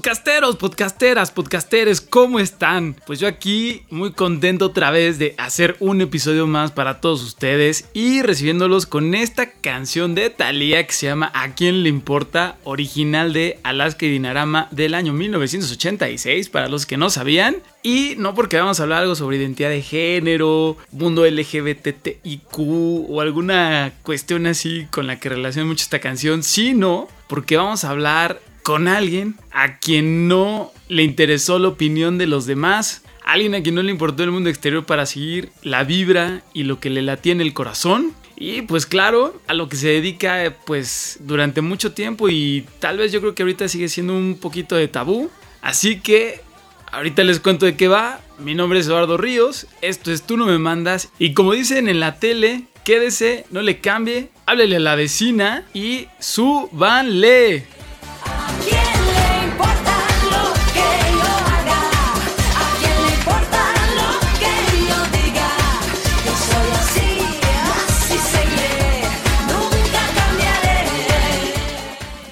Podcasteros, podcasteras, podcasteres, ¿cómo están? Pues yo aquí muy contento otra vez de hacer un episodio más para todos ustedes y recibiéndolos con esta canción de Thalía que se llama ¿A quién le importa? Original de Alaska y Dinarama del año 1986, para los que no sabían. Y no porque vamos a hablar algo sobre identidad de género, mundo LGBTIQ o alguna cuestión así con la que relaciona mucho esta canción, sino porque vamos a hablar con alguien a quien no le interesó la opinión de los demás, alguien a quien no le importó el mundo exterior para seguir la vibra y lo que le latía en el corazón. Y pues claro, a lo que se dedica pues durante mucho tiempo y tal vez yo creo que ahorita sigue siendo un poquito de tabú. Así que ahorita les cuento de qué va. Mi nombre es Eduardo Ríos, esto es Tú no me mandas y como dicen en la tele, quédese, no le cambie, háblele a la vecina y súbanle.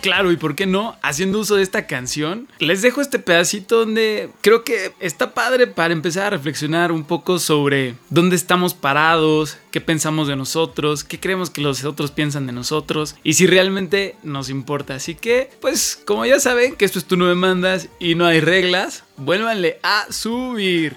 Claro, y por qué no, haciendo uso de esta canción, les dejo este pedacito donde creo que está padre para empezar a reflexionar un poco sobre dónde estamos parados, qué pensamos de nosotros, qué creemos que los otros piensan de nosotros y si realmente nos importa. Así que, pues, como ya saben que esto es tú no me mandas y no hay reglas, vuélvanle a subir.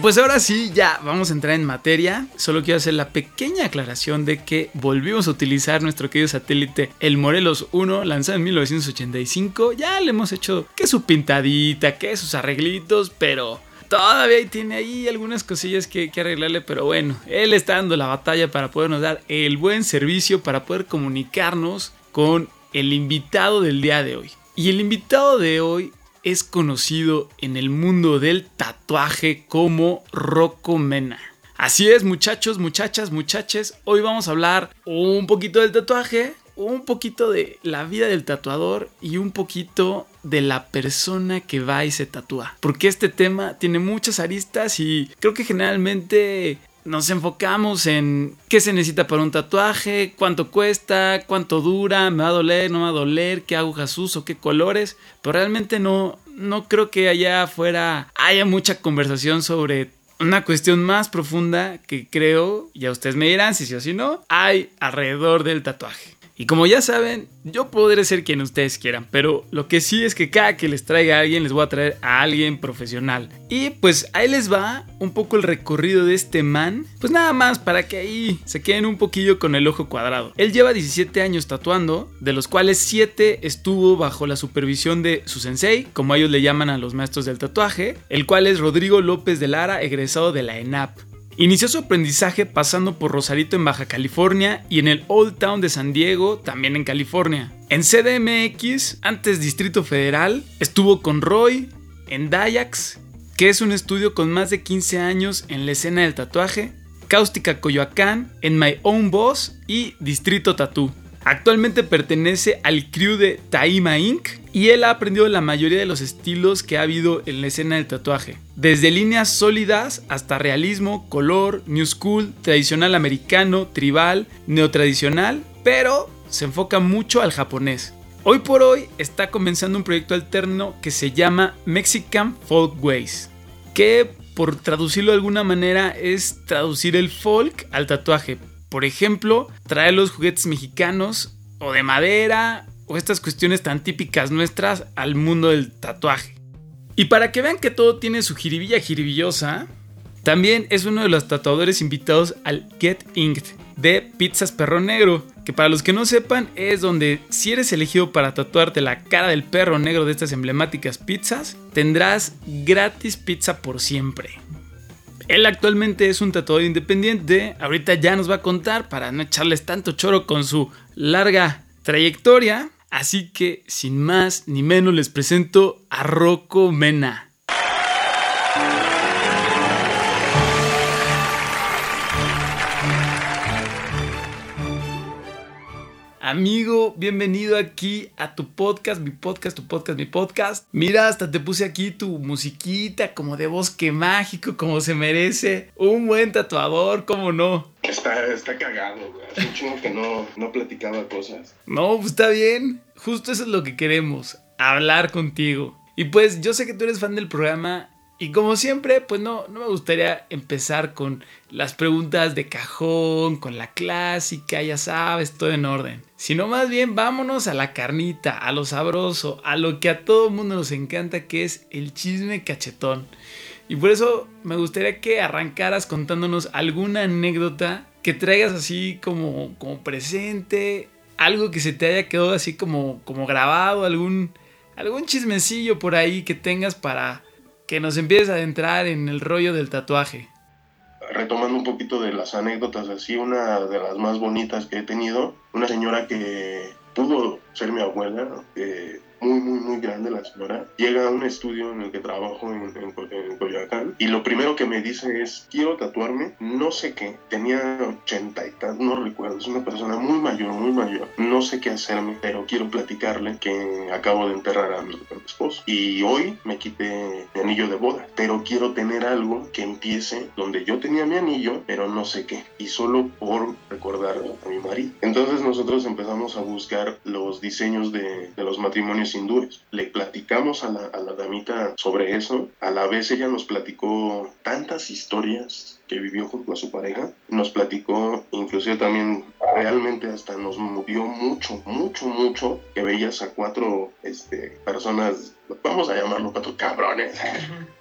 Pues ahora sí, ya vamos a entrar en materia. Solo quiero hacer la pequeña aclaración de que volvimos a utilizar nuestro querido satélite el Morelos 1, lanzado en 1985. Ya le hemos hecho que su pintadita, que sus arreglitos, pero todavía tiene ahí algunas cosillas que, que arreglarle. Pero bueno, él está dando la batalla para podernos dar el buen servicio, para poder comunicarnos con el invitado del día de hoy. Y el invitado de hoy es conocido en el mundo del tatuaje como Rocco Mena. Así es, muchachos, muchachas, muchaches. Hoy vamos a hablar un poquito del tatuaje, un poquito de la vida del tatuador y un poquito de la persona que va y se tatúa. Porque este tema tiene muchas aristas y creo que generalmente nos enfocamos en qué se necesita para un tatuaje, cuánto cuesta, cuánto dura, me va a doler, no me va a doler, qué agujas uso, qué colores, pero realmente no, no creo que allá afuera haya mucha conversación sobre una cuestión más profunda que creo, ya ustedes me dirán si sí o si no, hay alrededor del tatuaje. Y como ya saben, yo podré ser quien ustedes quieran, pero lo que sí es que cada que les traiga a alguien, les voy a traer a alguien profesional. Y pues ahí les va un poco el recorrido de este man. Pues nada más para que ahí se queden un poquillo con el ojo cuadrado. Él lleva 17 años tatuando, de los cuales 7 estuvo bajo la supervisión de su sensei, como ellos le llaman a los maestros del tatuaje, el cual es Rodrigo López de Lara, egresado de la ENAP. Inició su aprendizaje pasando por Rosarito en Baja California y en el Old Town de San Diego, también en California. En CDMX, antes Distrito Federal, estuvo con Roy en Dayax, que es un estudio con más de 15 años en la escena del tatuaje, Cáustica Coyoacán, en My Own Boss y Distrito Tattoo. Actualmente pertenece al crew de Taima Inc. y él ha aprendido la mayoría de los estilos que ha habido en la escena del tatuaje. Desde líneas sólidas hasta realismo, color, new school, tradicional americano, tribal, neotradicional, pero se enfoca mucho al japonés. Hoy por hoy está comenzando un proyecto alterno que se llama Mexican Folkways, que por traducirlo de alguna manera es traducir el folk al tatuaje. Por ejemplo, traer los juguetes mexicanos o de madera o estas cuestiones tan típicas nuestras al mundo del tatuaje. Y para que vean que todo tiene su jiribilla jiribillosa, también es uno de los tatuadores invitados al Get Inked de Pizzas Perro Negro, que para los que no sepan es donde si eres elegido para tatuarte la cara del perro negro de estas emblemáticas pizzas, tendrás gratis pizza por siempre. Él actualmente es un tatuador independiente. Ahorita ya nos va a contar para no echarles tanto choro con su larga trayectoria. Así que, sin más ni menos, les presento a Rocco Mena. Amigo, bienvenido aquí a tu podcast, mi podcast, tu podcast, mi podcast. Mira, hasta te puse aquí tu musiquita como de bosque mágico, como se merece. Un buen tatuador, ¿cómo no? Está, está cagado, güey. Hace un chingo que no, no platicaba cosas. No, pues está bien. Justo eso es lo que queremos, hablar contigo. Y pues yo sé que tú eres fan del programa y como siempre, pues no, no me gustaría empezar con las preguntas de cajón, con la clásica, ya sabes, todo en orden. Sino más bien vámonos a la carnita, a lo sabroso, a lo que a todo mundo nos encanta, que es el chisme cachetón. Y por eso me gustaría que arrancaras contándonos alguna anécdota que traigas así como, como presente, algo que se te haya quedado así como, como grabado, algún, algún chismecillo por ahí que tengas para que nos empieces a adentrar en el rollo del tatuaje. Retomando un poquito de las anécdotas, así, una de las más bonitas que he tenido, una señora que pudo ser mi abuela, que muy, muy, muy grande la señora, llega a un estudio en el que trabajo en, en, en Coyoacán y lo primero que me dice es, quiero tatuarme, no sé qué, tenía ochenta y tantos, no recuerdo, es una persona muy mayor, muy mayor, no sé qué hacerme, pero quiero platicarle que acabo de enterrar a mi esposo. Y hoy me quité mi anillo de boda, pero quiero tener algo que empiece donde yo tenía mi anillo, pero no sé qué, y solo por recordar a mi marido. Entonces nosotros empezamos a buscar los diseños de, los matrimonios hindúes. Le platicamos a la, a la damita sobre eso, a la vez ella nos platicó tantas historias que vivió junto a su pareja, nos platicó, inclusive también realmente hasta nos movió mucho, mucho, mucho, que veías a cuatro este, personas, vamos a llamarlo cuatro cabrones,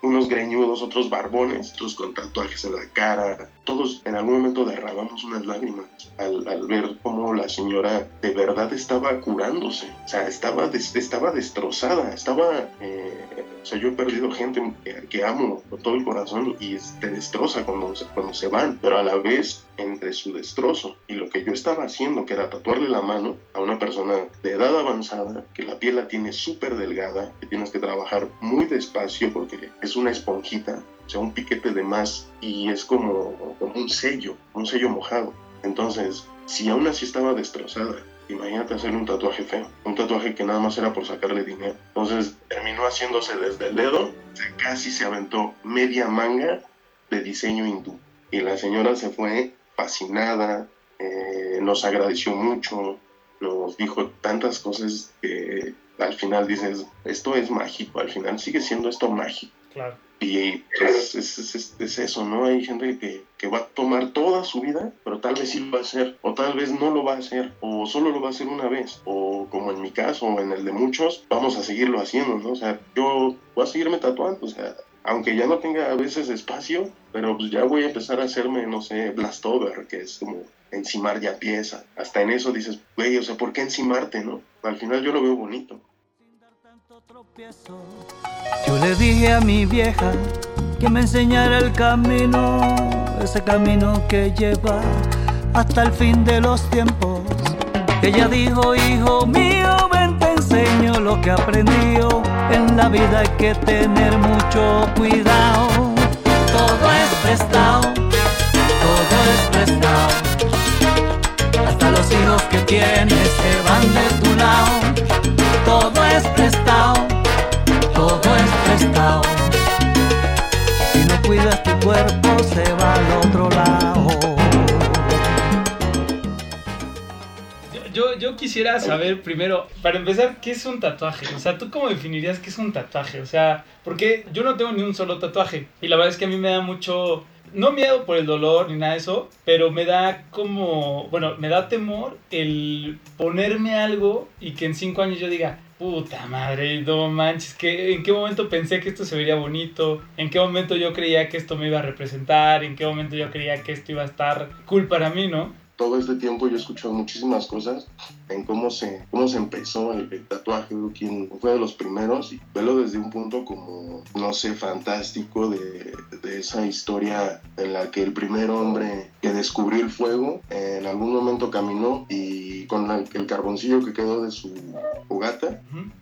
unos greñudos, otros barbones, otros con tatuajes en la cara. Todos en algún momento derramamos unas lágrimas al, al ver cómo la señora de verdad estaba curándose. O sea, estaba, des- estaba destrozada, estaba... eh, o sea, yo he perdido gente que, amo con todo el corazón y te destroza cuando, se- cuando se van, pero a la vez entre su destrozo y lo que yo estaba haciendo, que era tatuarle la mano a una persona de edad avanzada, que la piel la tiene súper delgada, que tienes que trabajar muy despacio porque es una esponjita, o sea, un piquete de más y es como, como un sello, un sello mojado. Entonces, si aún así estaba destrozada, imagínate hacerle un tatuaje feo, un tatuaje que nada más era por sacarle dinero. Entonces, terminó haciéndose desde el dedo, casi se aventó media manga de diseño hindú. Y la señora se fue fascinada, eh, nos agradeció mucho, nos dijo tantas cosas que al final dices, esto es mágico, al final sigue siendo esto mágico. Claro. Y es, es, es- es- es eso, ¿no? Hay gente que, que va a tomar toda su vida, pero tal vez sí lo va a hacer, o tal vez no lo va a hacer, o solo lo va a hacer una vez, o como en mi caso, o en el de muchos, vamos a seguirlo haciendo, ¿no? O sea, yo voy a seguirme tatuando, o sea, aunque ya no tenga a veces espacio, pero pues ya voy a empezar a hacerme, no sé, blastover, que es como encimar ya pieza. Hasta en eso dices, güey, o sea, ¿por qué encimarte, no? Al final yo lo veo bonito. Yo le dije a mi vieja que me enseñara el camino, ese camino que lleva hasta el fin de los tiempos. Ella dijo, hijo mío, ven te enseño lo que aprendió. En la vida hay que tener mucho cuidado. Todo es prestado, todo es prestado. Hasta los hijos que tienes se van de tu lado. Todo es prestado, todo es prestado. Si no cuidas tu cuerpo, se va al otro lado. Yo, yo, quisiera saber primero, para empezar, ¿qué es un tatuaje? O sea, ¿tú cómo definirías qué es un tatuaje? O sea, porque yo no tengo ni un solo tatuaje. Y la verdad es que a mí me da mucho, no miedo por el dolor ni nada de eso, pero me da como, bueno, me da temor el ponerme algo y que en cinco años yo diga, puta madre, no manches, que ¿en qué momento pensé que esto se vería bonito? ¿En qué momento yo creía que esto me iba a representar? ¿En qué momento yo creía que esto iba a estar cool para mí, no? Todo este tiempo yo he escuchado muchísimas cosas en cómo se, cómo se empezó el, el tatuaje, quién fue de los primeros, y verlo desde un punto como, no sé, fantástico de, de esa historia en la que el primer hombre que descubrió el fuego en algún momento caminó y con la- el carboncillo que quedó de su fogata,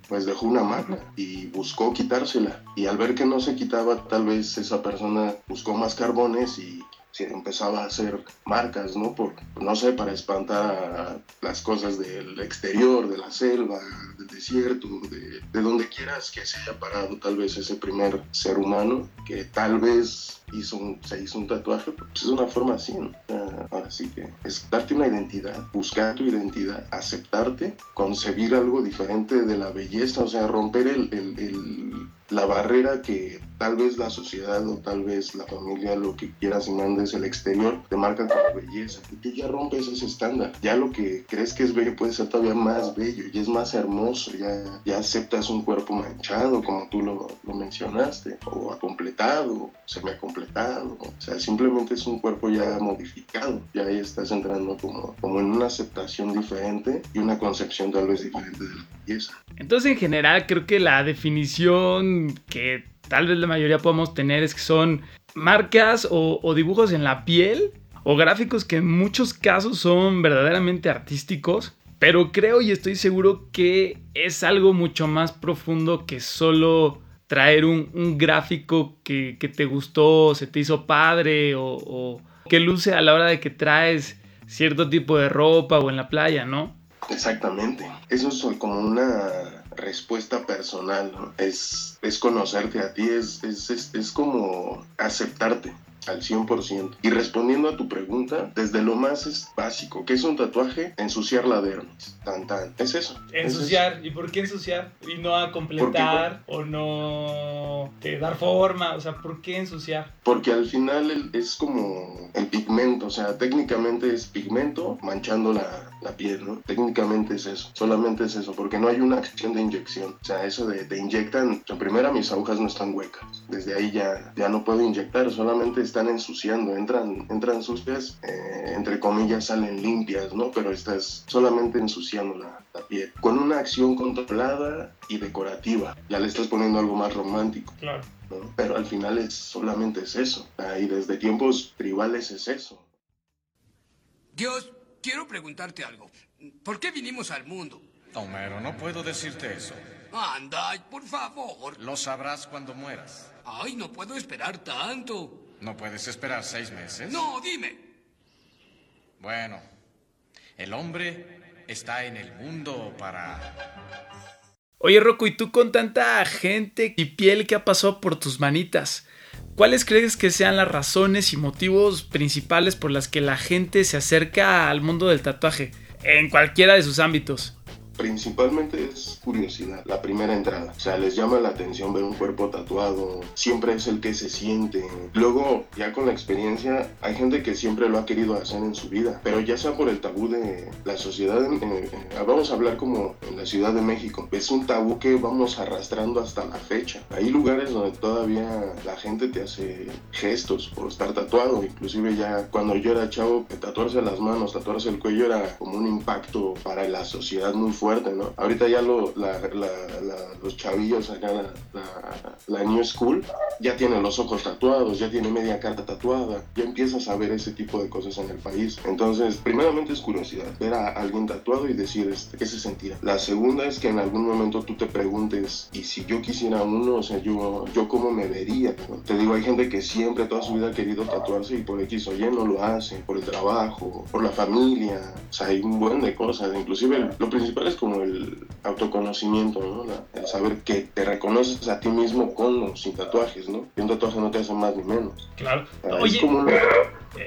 pues dejó una marca y buscó quitársela. Y al ver que no se quitaba, tal vez esa persona buscó más carbones y se empezaba a hacer marcas, ¿no? Por, no sé, para espantar las cosas del exterior, de la selva, del desierto, de, de donde quieras que se haya parado tal vez ese primer ser humano que tal vez hizo un- se hizo un tatuaje, pues es una forma así, ¿no? Ah, Ahora sí que es darte una identidad, buscar tu identidad, aceptarte, concebir algo diferente de la belleza, o sea, romper el, el- el- la barrera que tal vez la sociedad o tal vez la familia, lo que quieras y mandes, el exterior, te marca como belleza. Y tú ya rompes ese estándar. Ya lo que crees que es bello puede ser todavía más bello y es más hermoso. Ya, ya aceptas un cuerpo manchado, como tú lo, lo mencionaste, o acompletado, semi-acompletado. O sea, simplemente es un cuerpo ya modificado. Ya ahí estás entrando como, como en una aceptación diferente y una concepción tal vez diferente de la belleza. Entonces, en general, creo que la definición que tal vez la mayoría podemos tener es que son marcas o, dibujos en la piel o gráficos que en muchos casos son verdaderamente artísticos. Pero creo y estoy seguro que es algo mucho más profundo que solo traer un, gráfico que, que te gustó, se te hizo padre o, o que luce a la hora de que traes cierto tipo de ropa o en la playa, ¿no? Exactamente. Eso es como una respuesta personal, ¿no? Es, es conocerte a ti, es, es, es, es como aceptarte al 100%. Y respondiendo a tu pregunta, desde lo más es básico, ¿qué es un tatuaje? Ensuciar la dermis. Tan, tan. Es eso. Es eso. Ensuciar. ¿Y por qué ensuciar? Y no a completar o no eh, dar forma. O sea, ¿por qué ensuciar? Porque al final es como el pigmento, o sea, técnicamente es pigmento manchando la, la piel, ¿no? Técnicamente es eso, solamente es eso, porque no hay una acción de inyección. O sea, eso de te inyectan, en primera mis agujas no están huecas, desde ahí ya, ya no puedo inyectar, solamente están ensuciando, entran, entran sucias, eh, entre comillas salen limpias, ¿no? Pero estás solamente ensuciando la, la piel. Con una acción controlada y decorativa, ya le estás poniendo algo más romántico. Claro. ¿no? Pero al final es solamente es eso. Y desde tiempos tribales es eso. Dios, quiero preguntarte algo. ¿Por qué vinimos al mundo? Homero, no puedo decirte eso. Anda, por favor. Lo sabrás cuando mueras. Ay, no puedo esperar tanto. ¿No puedes esperar seis meses? No, dime. Bueno, el hombre está en el mundo para... Oye, Rocco, ¿y tú con tanta gente y piel que ha pasado por tus manitas? ¿Cuáles crees que sean las razones y motivos principales por las que la gente se acerca al mundo del tatuaje? En cualquiera de sus ámbitos. Principalmente es curiosidad, la primera entrada. O sea, les llama la atención ver un cuerpo tatuado, siempre es el que se siente. Luego, ya con la experiencia, hay gente que siempre lo ha querido hacer en su vida, pero ya sea por el tabú de la sociedad, en- en- vamos a hablar como en la Ciudad de México, es un tabú que vamos arrastrando hasta la fecha. Hay lugares donde todavía la gente te hace gestos por estar tatuado, inclusive ya cuando yo era chavo, tatuarse las manos, tatuarse el cuello era como un impacto para la sociedad muy fuerte, ¿no? Ahorita ya lo, la- la- la- los chavillos acá, la, New School, ya tienen los ojos tatuados, ya tiene media cara tatuada, ya empiezas a ver ese tipo de cosas en el país. Entonces, primeramente es curiosidad, ver a alguien tatuado y decir este, qué se sentirá. La segunda es que en algún momento tú te preguntes, y si yo quisiera uno, o sea, yo, yo cómo me vería. ¿no? Te digo, hay gente que siempre toda su vida ha querido tatuarse y por X o Y no lo hace, por el trabajo, por la familia, o sea, hay un buen de cosas. Inclusive lo principal es como el autoconocimiento, ¿no? La- el saber que te reconoces a ti mismo con o sin tatuajes, ¿no? Y un tatuaje no te hace más ni menos. Claro. O sea, Oye, es como un-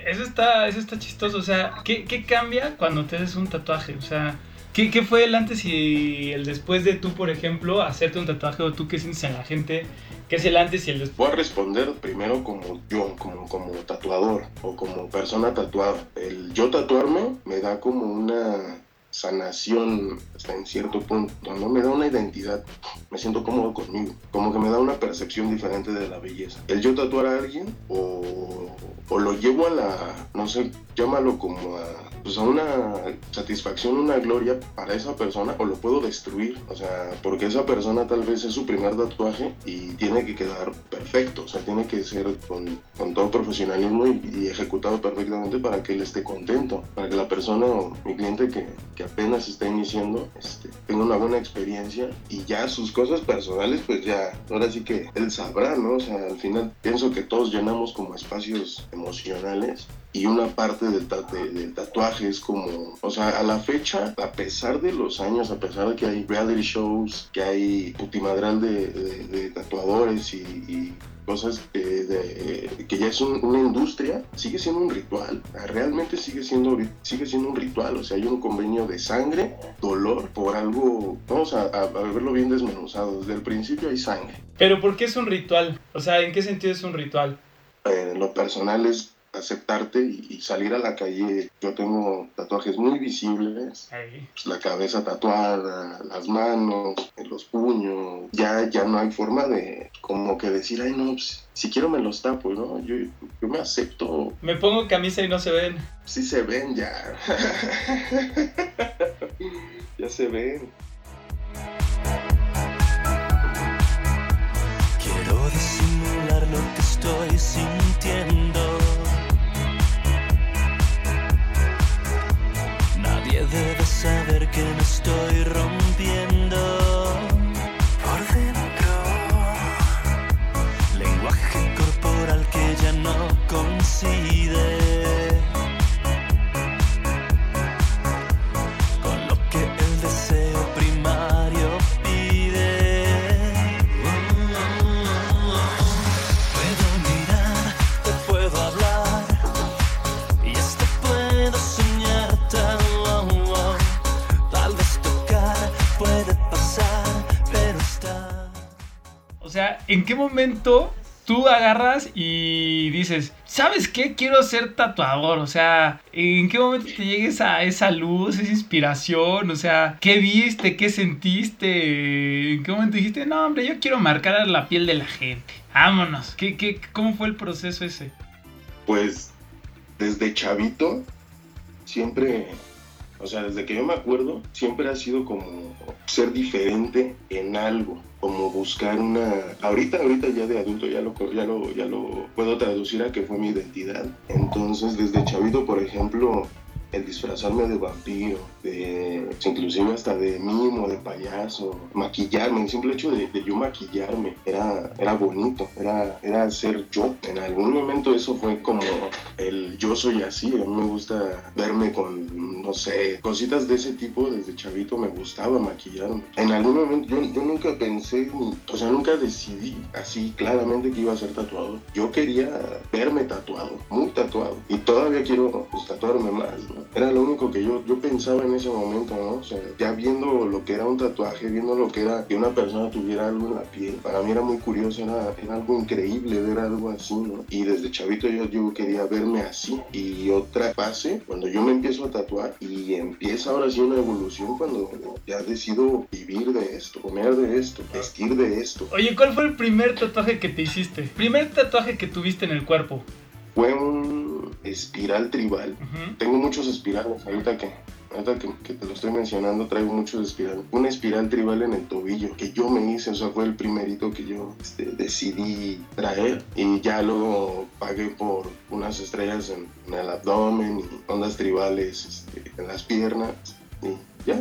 eso está, eso está chistoso. O sea, ¿qué, qué cambia cuando te haces un tatuaje? O sea, ¿qué, ¿qué fue el antes y el después de tú, por ejemplo, hacerte un tatuaje o tú qué sientes en la gente? ¿Qué es el antes y el después? Voy a responder primero como yo, como, como tatuador o como persona tatuada. El yo tatuarme me da como una sanación hasta en cierto punto, ¿no? Me da una identidad, me siento cómodo conmigo, como que me da una percepción diferente de la belleza. El yo tatuar a alguien o, o lo llevo a la, no sé, llámalo como a pues a una satisfacción, una gloria para esa persona o lo puedo destruir, o sea, porque esa persona tal vez es su primer tatuaje y tiene que quedar perfecto, o sea, tiene que ser con, con todo profesionalismo y, y ejecutado perfectamente para que él esté contento, para que la persona o mi cliente que, que apenas está iniciando este, tenga una buena experiencia y ya sus cosas personales, pues ya, ahora sí que él sabrá, ¿no? O sea, al final pienso que todos llenamos como espacios emocionales y una parte del, de- del tatuaje es como, o sea, a la fecha, a pesar de los años, a pesar de que hay reality shows, que hay putimadral de, de- de tatuadores y, y cosas que, de- que ya es un- una industria, sigue siendo un ritual, realmente sigue siendo, sigue siendo un ritual, o sea, hay un convenio de sangre, dolor, por algo, vamos a, a- a verlo bien desmenuzado, desde el principio hay sangre. Pero ¿por qué es un ritual? O sea, ¿en qué sentido es un ritual? Eh, lo personal es aceptarte y, y salir a la calle. Yo tengo tatuajes muy visibles, pues, la cabeza tatuada, las manos, los puños. Ya, ya no hay forma de como que decir, ay no, pues, si quiero me los tapo, ¿no? Yo, yo me acepto, Me pongo camisa y no se ven. sí se ven ya. ya se ven. Quiero disimular lo que estoy sintiendo. ¿En qué momento tú agarras y dices, ¿sabes qué? Quiero ser tatuador. O sea, ¿en qué momento te llegues a esa luz, esa inspiración? O sea, ¿qué viste? ¿Qué sentiste? ¿En qué momento dijiste, no, hombre, yo quiero marcar la piel de la gente? Vámonos. ¿Qué, qué, ¿Cómo fue el proceso ese? Pues desde chavito, siempre, o sea, desde que yo me acuerdo, siempre ha sido como ser diferente en algo, como buscar una... Ahorita, ahorita ya de adulto ya lo, ya lo, ya lo puedo traducir a que fue mi identidad. Entonces, desde chavito, por ejemplo, el disfrazarme de vampiro, de, inclusive hasta de mimo, de payaso, maquillarme, el simple hecho de, de yo maquillarme era, era bonito, era, era ser yo. En algún momento eso fue como el yo soy así, a mí me gusta verme con, no sé, cositas de ese tipo desde chavito, me gustaba maquillarme. En algún momento yo, yo nunca pensé, o sea, nunca decidí así claramente que iba a ser tatuador. Yo quería verme tatuado, muy tatuado, y todavía quiero pues, tatuarme más, ¿no? Era lo único que yo, yo pensaba en ese momento, ¿no? O sea, ya viendo lo que era un tatuaje, viendo lo que era que una persona tuviera algo en la piel, para mí era muy curioso, era, era algo increíble ver algo así, ¿no? Y desde chavito yo, yo quería verme así. Y otra fase, cuando yo me empiezo a tatuar y empieza ahora sí una evolución cuando ya decido vivir de esto, comer de esto, vestir de esto. Oye, ¿cuál fue el primer tatuaje que te hiciste? Primer tatuaje que tuviste en el cuerpo. Fue un espiral tribal. Tengo muchos espirales ahorita que ahorita que, te lo estoy mencionando traigo muchos espirales. Una espiral tribal en el tobillo que yo me hice, o sea, fue el primerito que yo este, decidí traer y ya luego pagué por unas estrellas en, en el abdomen y ondas tribales este, en las piernas y ya,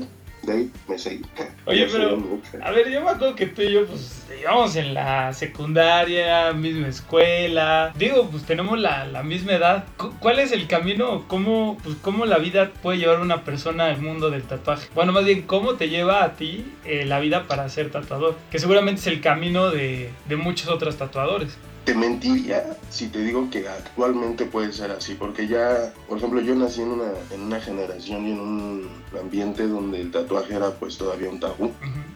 de ahí me seguí. Oye, Me pero-. A ver, yo me acuerdo que tú y yo, pues, íbamos en la secundaria, misma escuela. Digo, pues tenemos la, la misma edad. Cu- ¿Cuál es el camino? ¿Cómo, pues, ¿Cómo la vida puede llevar a una persona al mundo del tatuaje? Bueno, más bien, ¿cómo te lleva a ti eh, la vida para ser tatuador? Que seguramente es el camino de, de muchos otros tatuadores. Te mentiría si te digo que actualmente puede ser así, porque ya, por ejemplo, yo nací en una, en una generación y en un ambiente donde el tatuaje era pues todavía un tabú.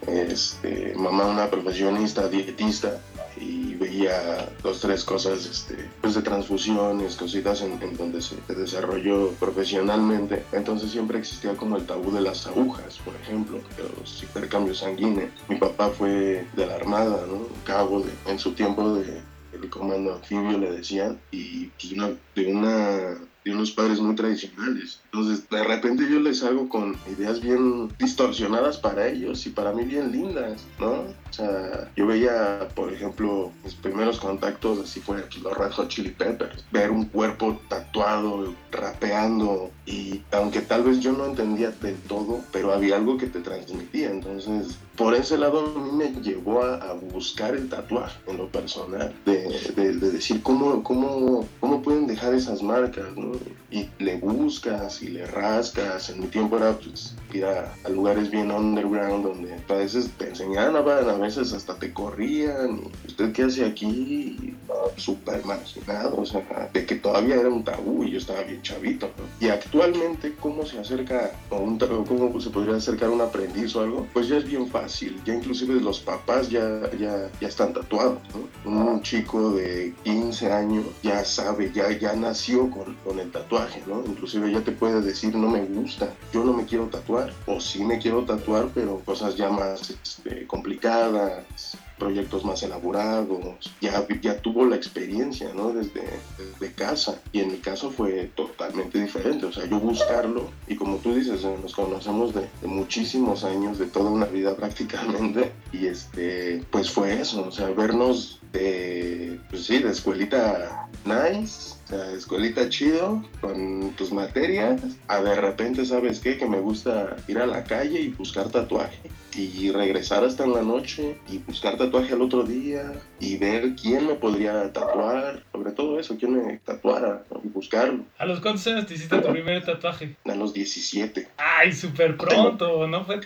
Este, mamá una profesionista, dietista, y veía dos, tres cosas este, pues de transfusiones, cositas en, en donde se desarrolló profesionalmente. Entonces siempre existía como el tabú de las agujas, por ejemplo, de los intercambios sanguíneos. Mi papá fue de la Armada, ¿no? Cabo de- en su tiempo de el comando anfibio le decían y pues, una- de una de unos padres muy tradicionales. Entonces, de repente yo les hago con ideas bien distorsionadas para ellos y para mí bien lindas, ¿no? O sea, yo veía, por ejemplo, mis primeros contactos, así fue los Red Hot Chili Peppers, ver un cuerpo tatuado, rapeando, y aunque tal vez yo no entendía del todo, pero había algo que te transmitía. Entonces, por ese lado a mí me llevó a, a buscar el tatuaje en lo personal, de, de- de decir cómo, cómo, cómo pueden dejar esas marcas, ¿no? Y le buscas le rascas. En mi tiempo era pues, ir a, a lugares bien underground donde a veces te enseñaban, a veces hasta te corrían. ¿Usted qué hace aquí? Súper marginado, o sea, de que todavía era un tabú y yo estaba bien chavito, ¿no? Y actualmente, ¿cómo se acerca a un cómo se podría acercar un aprendiz o algo? Pues ya es bien fácil, ya inclusive los papás ya, ya, ya están tatuados, ¿no? Un chico de 15 años ya sabe, ya, ya nació con, con el tatuaje, ¿no? Inclusive ya te puede decir, no me gusta, yo no me quiero tatuar, o sí me quiero tatuar, pero cosas ya más este, complicadas, proyectos más elaborados, ya, ya tuvo la experiencia, ¿no? Desde, desde casa. Y en mi caso fue totalmente diferente. O sea, yo buscarlo, y como tú dices, eh, nos conocemos de, de muchísimos años, de toda una vida prácticamente, y este, pues fue eso, o sea, vernos de, pues sí, de escuelita nice, o sea, escuelita chido, con tus materias, a de repente, ¿sabes qué? Que me gusta ir a la calle y buscar tatuaje y regresar hasta en la noche y buscar tatuaje al otro día y ver quién me podría tatuar, sobre todo eso, quién me tatuara y buscarlo ¿A los cuántos años te hiciste tu primer tatuaje? a los 17. Ay, súper pronto, ¿no? Fue,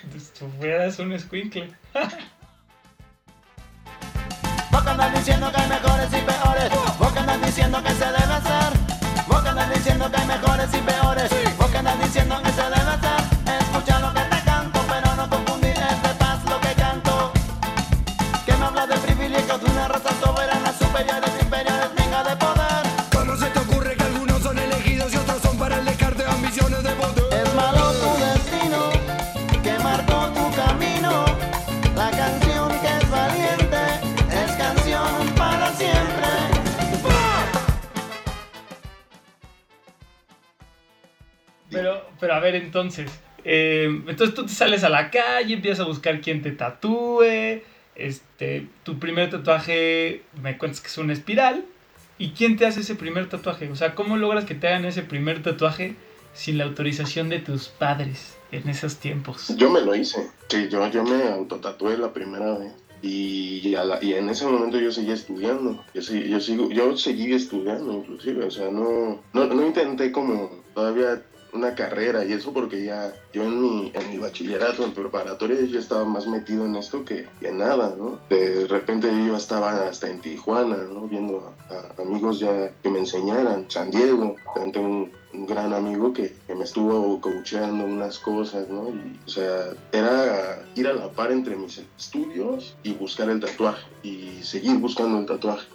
fueras un que andas diciendo que hay mejores y diciendo que se debe hacer. Vos que andas diciendo que hay mejores y peores. Vos que andas diciendo que se debe hacer. Pero, a ver, entonces. eh, entonces tú te sales a la calle, empiezas a buscar quién te tatúe. Este, tu primer tatuaje, me cuentas que es una espiral. ¿Y quién te hace ese primer tatuaje? O sea, ¿cómo logras que te hagan ese primer tatuaje sin la autorización de tus padres en esos tiempos? Yo me lo hice, sí, yo, yo me autotatué la primera vez. Y, a la- y en ese momento yo seguía estudiando, yo, seguí- yo, sigo, yo seguí estudiando inclusive, o sea, no, no, no intenté como todavía una carrera y eso porque ya yo en mi, en mi bachillerato, en preparatoria, yo estaba más metido en esto que, que nada, ¿no? De repente yo estaba hasta en Tijuana, ¿no? Viendo a, amigos ya que me enseñaran, San Diego, un, un gran amigo que, que me estuvo coacheando unas cosas, ¿no? Y, o sea, era ir a la par entre mis estudios y buscar el tatuaje y seguir buscando el tatuaje.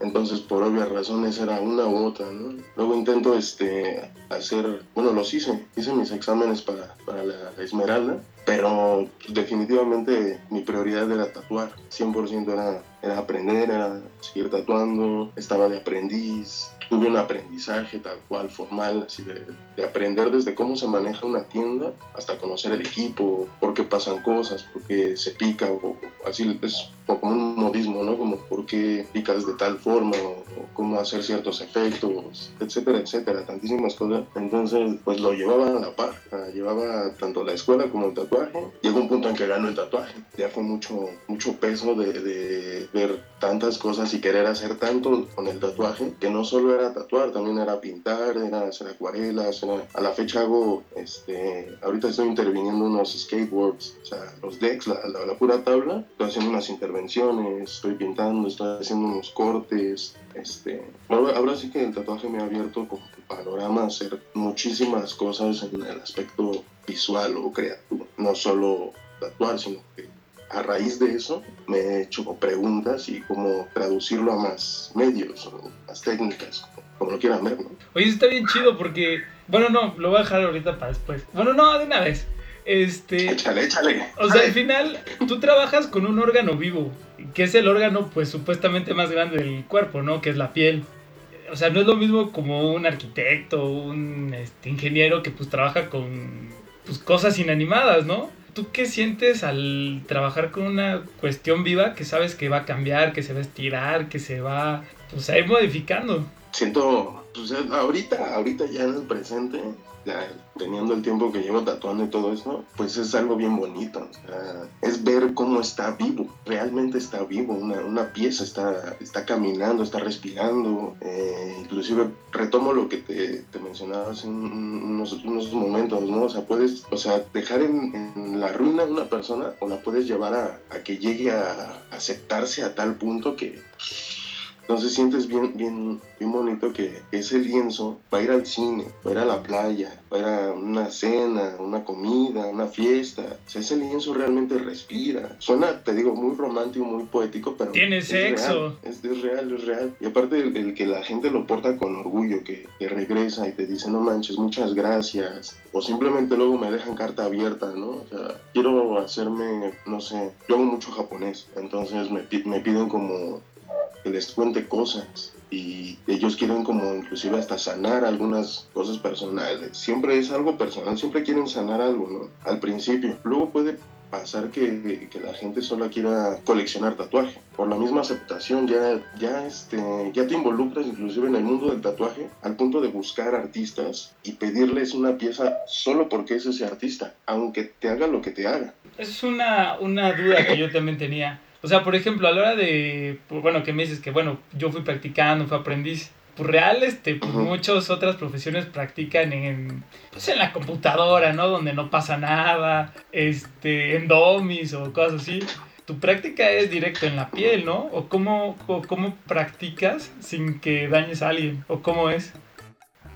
Entonces, por obvias razones, era una u otra, ¿no? Luego intento este, hacer, bueno, los hice, hice mis exámenes para, para la Esmeralda, pero definitivamente mi prioridad era tatuar, 100% era, era aprender, era seguir tatuando, estaba de aprendiz, tuve un aprendizaje tal cual, formal, así de, de aprender desde cómo se maneja una tienda hasta conocer el equipo, por qué pasan cosas, por qué se pica, o, o así es como un modismo, ¿no? Como por qué picas de tal forma, o, o cómo hacer ciertos efectos, etcétera, etcétera, tantísimas cosas. Entonces, pues lo llevaba a la par, llevaba tanto la escuela como el tatuaje. Llegó un punto en que ganó el tatuaje, ya fue mucho, mucho peso de, de ver tantas cosas y querer hacer tanto con el tatuaje, que no solo era tatuar, también era pintar, era hacer acuarelas, a la fecha hago, este, ahorita estoy interviniendo unos skateboards, o sea, los decks, la, pura tabla, estoy haciendo unas intervenciones, estoy pintando, estoy haciendo unos cortes, este, ahora, sí que el tatuaje me ha abierto como el panorama hacer muchísimas cosas en el aspecto visual o creativo, no solo tatuar, sino que a raíz de eso me he hecho preguntas y cómo traducirlo a más medios o más técnicas, como, lo quieran ver, ¿no? Oye, está bien chido porque. Bueno, no, lo voy a dejar ahorita para después. Bueno, no, de una vez. Este. Échale, échale. O sea, al final, tú trabajas con un órgano vivo, que es el órgano, pues, supuestamente más grande del cuerpo, ¿no? Que es la piel. o sea, no es lo mismo como un arquitecto, un este, ingeniero que pues trabaja con pues, cosas inanimadas, ¿no? ¿Tú qué sientes al trabajar con una cuestión viva que sabes que va a cambiar, que se va a estirar, que se va pues, a ir modificando? Siento, pues ahorita, ahorita ya en el presente, teniendo el tiempo que llevo tatuando y todo eso, pues es algo bien bonito. Es ver cómo está vivo, realmente está vivo, una, pieza está, está caminando, está respirando. Eh, inclusive retomo lo que te, te mencionaba hace un- unos, momentos, ¿no? O sea, puedes, o sea, dejar en, la ruina a una persona o la puedes llevar a que llegue a aceptarse a tal punto que entonces sientes bien, bien, bien bonito que ese lienzo va a ir al cine, va a ir a la playa, va a ir a una cena, una comida, una fiesta. O sea, ese lienzo realmente respira. Suena, te digo, muy romántico, muy poético, pero... Tiene es sexo. real, Es, es real, es real. Y aparte el, el que la gente lo porta con orgullo, que, que regresa y te dice, no manches, muchas gracias. O simplemente luego me dejan carta abierta, ¿no? O sea, quiero hacerme, no sé, yo hago mucho japonés, entonces me, me piden como que les cuente cosas y ellos quieren como inclusive hasta sanar algunas cosas personales. Siempre es algo personal, siempre quieren sanar algo, ¿no? Al principio. Luego puede pasar que, que la gente solo quiera coleccionar tatuaje. Por la misma aceptación ya, ya, este, ya te involucras inclusive en el mundo del tatuaje al punto de buscar artistas y pedirles una pieza solo porque es ese artista, aunque te haga lo que te haga. Es una, una duda que yo también tenía. O sea, por ejemplo, a la hora de, pues, bueno, que me dices que, bueno, yo fui practicando, fui aprendiz. Pues real, este, pues muchas otras profesiones practican en, pues en la computadora, ¿no? Donde no pasa nada, este, en domis o cosas así. Tu práctica es directo en la piel, ¿no? ¿O cómo, o cómo practicas sin que dañes a alguien? ¿O cómo es?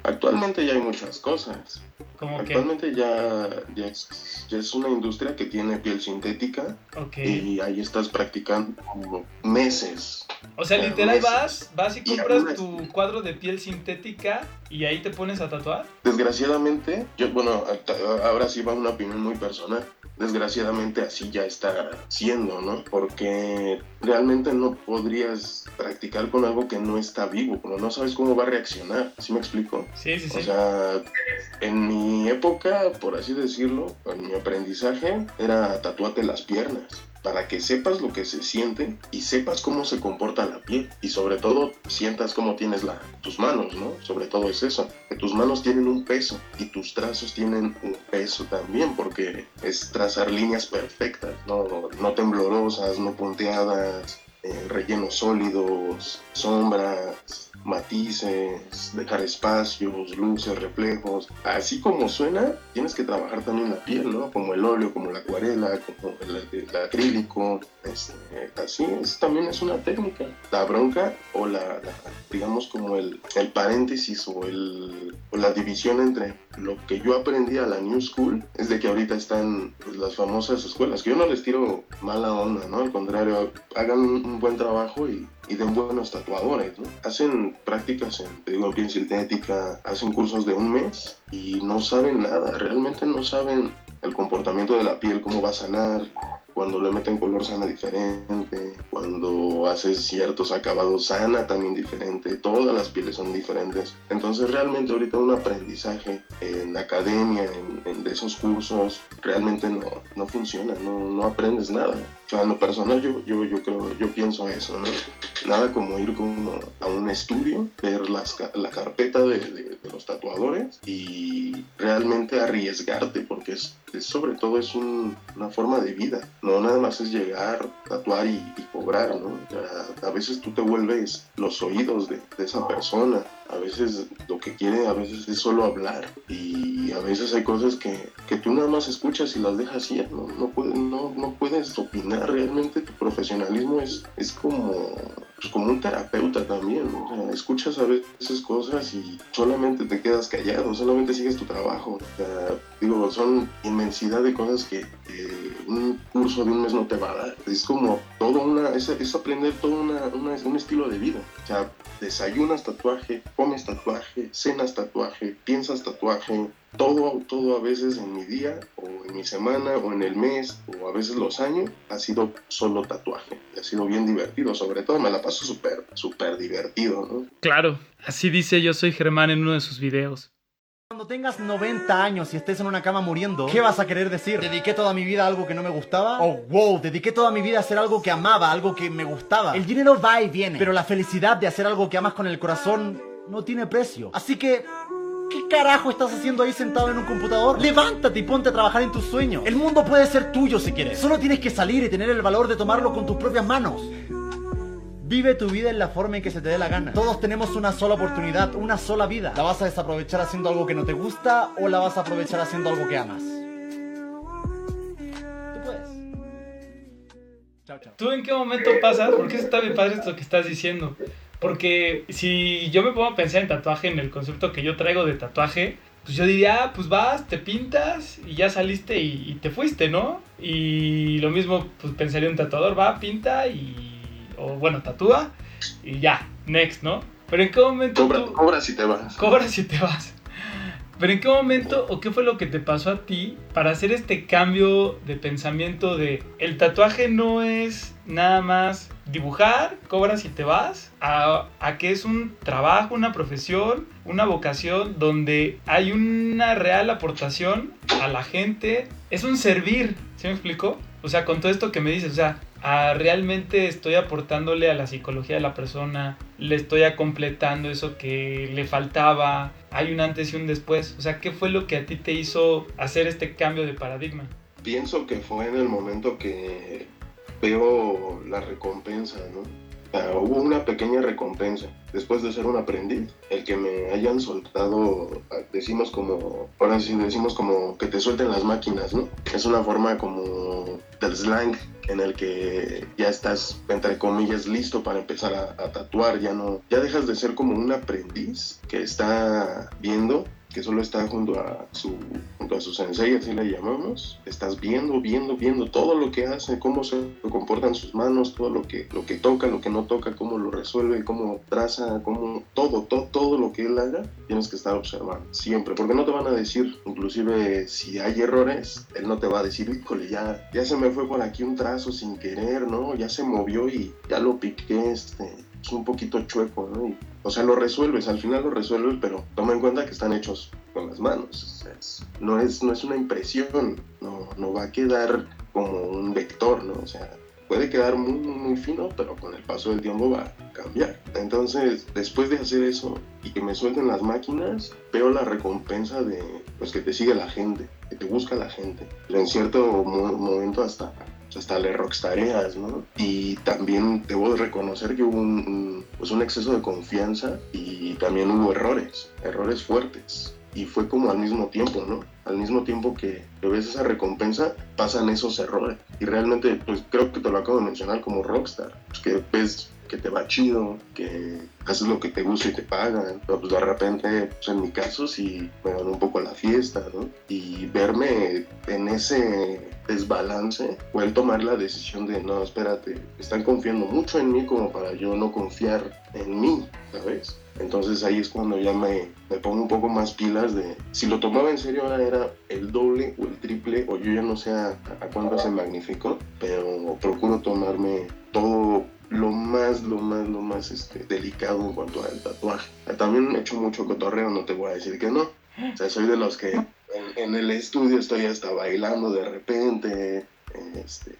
Actualmente ya hay muchas cosas. Actualmente ya, ya, es, ya es una industria que tiene piel sintética y ahí estás practicando meses. O sea, literal meses. vas, vas y compras tu cuadro de piel sintética y ahí te pones a tatuar. Desgraciadamente, yo, bueno, ahora sí va una opinión muy personal. Desgraciadamente así ya está siendo, ¿no? Porque realmente no podrías practicar con algo que no está vivo, pero no sabes cómo va a reaccionar. ¿Sí me explico? Sí, sí, sí. O sea, en mi época, por así decirlo, en mi aprendizaje, era tatuarte las piernas para que sepas lo que se siente y sepas cómo se comporta la piel y sobre todo sientas cómo tienes la, tus manos, ¿no? Sobre todo es eso, que tus manos tienen un peso y tus trazos tienen un peso también porque es trazar líneas perfectas, no, no temblorosas, no punteadas, eh, rellenos sólidos, sombras, matices, dejar espacios, luces, reflejos. Así como suena, tienes que trabajar también la piel, ¿no? Como el óleo, como la acuarela, como el, el acrílico. este, así es, también es una técnica. La bronca o la, la- digamos como el, el paréntesis o, el, o la división entre lo que yo aprendí a la New School es de que ahorita están pues, las famosas escuelas, que yo no les tiro mala onda, ¿no? Al contrario, hagan un, un buen trabajo y, y den buenos tatuadores, ¿no? Hacen prácticas en, te digo, piel sintética, hacen cursos de un mes y no saben nada, realmente no saben el comportamiento de la piel, cómo va a sanar, cuando le meten color sana diferente, cuando haces ciertos acabados sana también diferente, todas las pieles son diferentes. Entonces realmente ahorita un aprendizaje en academia, en, en de esos cursos, realmente no, no funciona, no, no aprendes nada. O sea, en lo personal yo, yo, yo creo, yo pienso eso, ¿no? Nada como ir como a un estudio, ver las, la carpeta de, de- los tatuadores y realmente arriesgarte, porque es, es sobre todo es un- una forma de vida. No nada más es llegar, tatuar y, cobrar, ¿no? Sea, a veces tú te vuelves los oídos de, de esa persona. A veces lo que quiere a veces es solo hablar y a veces hay cosas que, que tú nada más escuchas y las dejas ir, ¿no? No, puedes, no, no puedes opinar, realmente tu profesionalismo es, es como, pues, como un terapeuta también. O sea, escuchas a veces cosas y solamente te quedas callado, solamente sigues tu trabajo. O sea, digo, son inmensidad de cosas que un curso de un mes no te va a dar. Es como todo una, es, es aprender todo una, una- un estilo de vida. O sea, desayunas tatuaje, comes tatuaje, cenas tatuaje, piensas tatuaje, todo, todo a veces en mi día o en mi semana o en el mes o a veces los años ha sido solo tatuaje. Ha sido bien divertido, sobre todo me la paso súper, súper divertido. Claro, así dice Yo Soy Germán en uno de sus videos. Cuando tengas 90 años y estés en una cama muriendo, ¿qué vas a querer decir? ¿Dediqué toda mi vida a algo que no me gustaba? Oh, wow, dediqué toda mi vida a hacer algo que amaba, algo que me gustaba. El dinero va y viene, pero la felicidad de hacer algo que amas con el corazón no tiene precio. Así que, ¿qué carajo estás haciendo ahí sentado en un computador? Levántate y ponte a trabajar en tus sueños. El mundo puede ser tuyo si quieres. Solo tienes que salir y tener el valor de tomarlo con tus propias manos. Vive tu vida en la forma en que se te dé la gana. Todos tenemos una sola oportunidad, una sola vida. ¿La vas a desaprovechar haciendo algo que no te gusta o la vas a aprovechar haciendo algo que amas? Tú puedes. Chao, chao. ¿Tú en qué momento pasas? Porque eso está bien padre esto que estás diciendo. Porque si yo me pongo a pensar en tatuaje, en el concepto que yo traigo de tatuaje, pues yo diría, ah, pues vas, te pintas y ya saliste y, y te fuiste, ¿no? Y lo mismo, pues pensaría un tatuador, va, pinta y... o bueno, tatúa y ya, next, ¿no? Pero en qué momento Cobra, tú y te vas. cobras y te vas. Pero ¿en qué momento o qué fue lo que te pasó a ti para hacer este cambio de pensamiento de el tatuaje no es nada más dibujar, cobras y te vas, a, a que es un trabajo, una profesión, una vocación donde hay una real aportación a la gente, es un servir, ¿sí me explico? O sea, con todo esto que me dices, o sea, a realmente estoy aportándole a la psicología de la persona, le estoy completando eso que le faltaba, hay un antes y un después. O sea, ¿qué fue lo que a ti te hizo hacer este cambio de paradigma? Pienso que fue en el momento que veo la recompensa, ¿no? Sea, hubo una pequeña recompensa después de ser un aprendiz. El que me hayan soltado, decimos como, ahora sí decimos como que te suelten las máquinas, ¿no? Es una forma como del slang en el que ya estás, entre comillas, listo para empezar a, a tatuar. Ya no, ya dejas de ser como un aprendiz que está viendo que solo está junto a su junto a su sensei, así le llamamos, estás viendo, viendo, viendo todo lo que hace, cómo se comportan sus manos, todo lo que lo que toca, lo que no toca, cómo lo resuelve, cómo traza, cómo todo, todo, todo lo que él haga, tienes que estar observando siempre, porque no te van a decir, inclusive si hay errores, él no te va a decir, híjole, ya ya se me fue por aquí un trazo sin querer, ¿no? Ya se movió y ya lo piqué, este, es un poquito chueco, ¿no? Y, o sea, lo resuelves, al final lo resuelves, pero toma en cuenta que están hechos con las manos. Es- no, es, no es una impresión, no, no va a quedar como un vector, ¿no? O sea, puede quedar muy, muy, fino, pero con el paso del tiempo va a cambiar. Entonces, después de hacer eso y que me suelten las máquinas, veo la recompensa de pues, que te sigue la gente, que te busca la gente. En cierto mo- momento hasta hasta le rockstareas, ¿no? Y también debo de reconocer que hubo un, un, pues un exceso de confianza y también hubo errores, errores fuertes. Y fue como al mismo tiempo, ¿no? Al mismo tiempo que, que ves esa recompensa, pasan esos errores. Y realmente, pues creo que te lo acabo de mencionar como rockstar, pues, que ves que te va chido, que haces lo que te gusta y te pagan. Pero pues de repente, pues en mi caso sí me ganó un poco la fiesta, ¿no? Y verme en ese desbalance fue el tomar la decisión de, no, espérate, están confiando mucho en mí como para yo no confiar en mí, ¿sabes? Entonces ahí es cuando ya me, me pongo un poco más pilas de, si lo tomaba en serio ahora era el doble o el triple, o yo ya no sé a, a cuánto se magnificó, pero procuro tomarme todo lo más, lo más, lo más este, delicado en cuanto al tatuaje. También he hecho mucho cotorreo, no te voy a decir que no. O sea, soy de los que en, en el estudio estoy hasta bailando de repente. Este,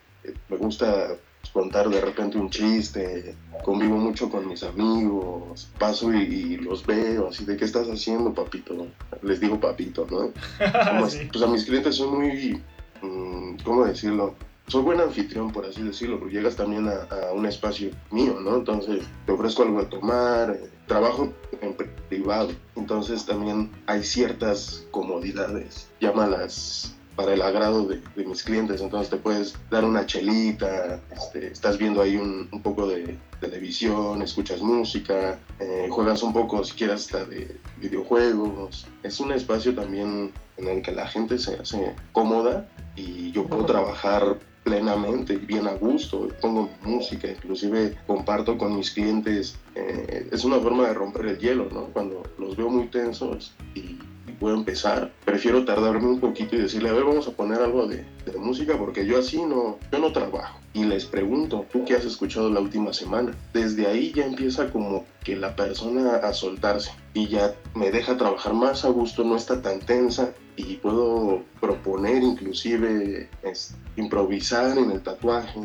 me gusta contar de repente un chiste, convivo mucho con mis amigos, paso y, y los veo, así de qué estás haciendo, papito. Les digo papito, ¿no? Como Sí. Pues a mis clientes son muy, mm, ¿cómo decirlo? Soy buen anfitrión, por así decirlo, porque llegas también a, a un espacio mío, ¿no? Entonces te ofrezco algo de tomar, eh, trabajo en pri- privado, entonces también hay ciertas comodidades, llámalas para el agrado de, de mis clientes, entonces te puedes dar una chelita, este, estás viendo ahí un, un poco de televisión, escuchas música, eh, juegas un poco si quieres hasta de videojuegos, es un espacio también en el que la gente se hace cómoda y yo puedo trabajar plenamente y bien a gusto, pongo música, inclusive comparto con mis clientes, eh, es una forma de romper el hielo, ¿no? Cuando los veo muy tensos y, y puedo empezar, prefiero tardarme un poquito y decirle, a ver, vamos a poner algo de, de música porque yo así no, yo no trabajo. Y les pregunto, ¿tú qué has escuchado la última semana? Desde ahí ya empieza como que la persona a soltarse y ya me deja trabajar más a gusto, no está tan tensa y puedo proponer inclusive es, improvisar en el tatuaje